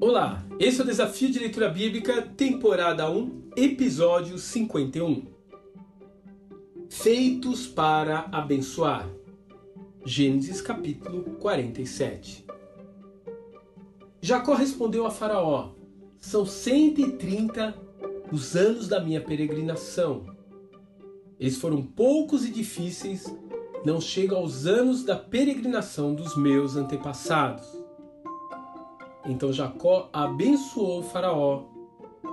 Olá, esse é o Desafio de Leitura Bíblica, temporada 1, episódio 51. Feitos para abençoar. Gênesis capítulo 47. Jacó respondeu a Faraó: São 130 os anos da minha peregrinação. Eles foram poucos e difíceis, não chegam aos anos da peregrinação dos meus antepassados. Então Jacó abençoou Faraó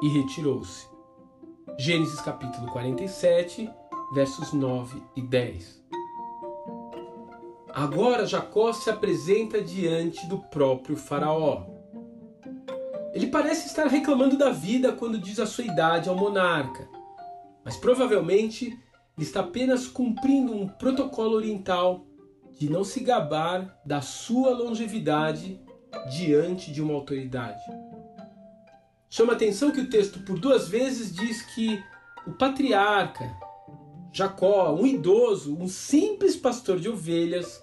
e retirou-se. Gênesis capítulo 47, versos 9 e 10. Agora Jacó se apresenta diante do próprio Faraó. Ele parece estar reclamando da vida quando diz a sua idade ao monarca, mas provavelmente ele está apenas cumprindo um protocolo oriental de não se gabar da sua longevidade diante de uma autoridade. Chama atenção que o texto por duas vezes diz que o patriarca Jacó, um idoso, um simples pastor de ovelhas,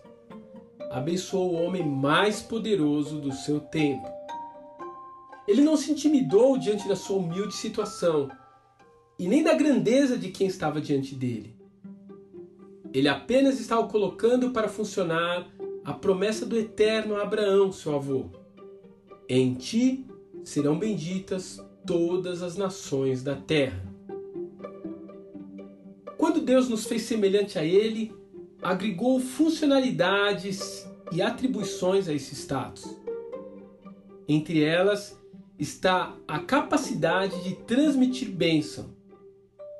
abençoou o homem mais poderoso do seu tempo. Ele não se intimidou diante da sua humilde situação e nem da grandeza de quem estava diante dele. Ele apenas estava colocando para funcionar a promessa do eterno Abraão, seu avô. Em ti serão benditas todas as nações da terra. Quando Deus nos fez semelhante a Ele, agregou funcionalidades e atribuições a esse status. Entre elas está a capacidade de transmitir bênção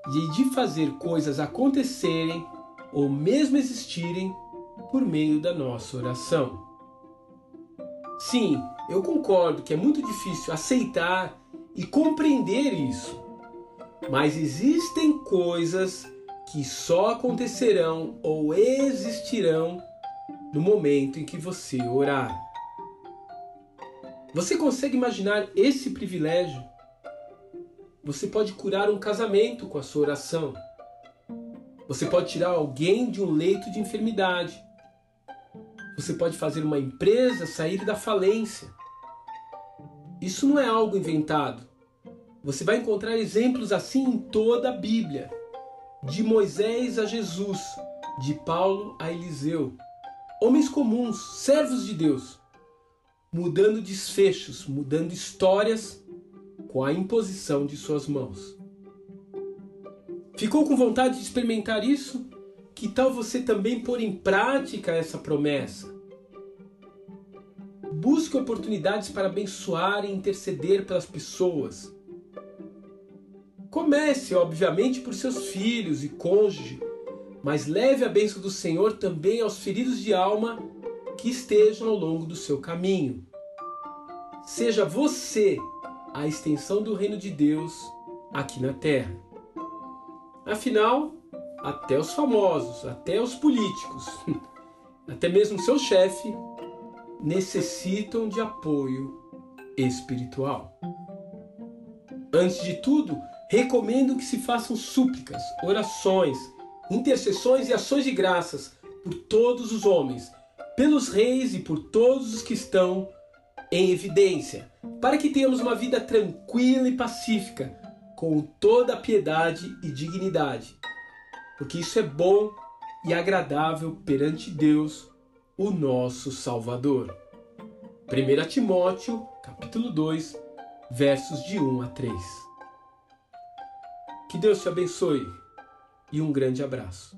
e de fazer coisas acontecerem ou mesmo existirem por meio da nossa oração. Sim, eu concordo que é muito difícil aceitar e compreender isso, mas existem coisas que só acontecerão ou existirão no momento em que você orar. Você consegue imaginar esse privilégio? Você pode curar um casamento com a sua oração. Você pode tirar alguém de um leito de enfermidade. Você pode fazer uma empresa sair da falência. Isso não é algo inventado. Você vai encontrar exemplos assim em toda a Bíblia. De Moisés a Jesus, de Paulo a Eliseu. Homens comuns, servos de Deus, mudando desfechos, mudando histórias com a imposição de suas mãos. Ficou com vontade de experimentar isso? Que tal você também pôr em prática essa promessa? Busque oportunidades para abençoar e interceder pelas pessoas. Comece, obviamente, por seus filhos e cônjuge, mas leve a bênção do Senhor também aos feridos de alma que estejam ao longo do seu caminho. Seja você a extensão do reino de Deus aqui na terra. Afinal, até os famosos, até os políticos, até mesmo seu chefe, necessitam de apoio espiritual. Antes de tudo, recomendo que se façam súplicas, orações, intercessões e ações de graças por todos os homens, pelos reis e por todos os que estão em evidência, para que tenhamos uma vida tranquila e pacífica, com toda a piedade e dignidade porque isso é bom e agradável perante Deus, o nosso Salvador. 1 Timóteo, capítulo 2, versos de 1 a 3. Que Deus te abençoe e um grande abraço.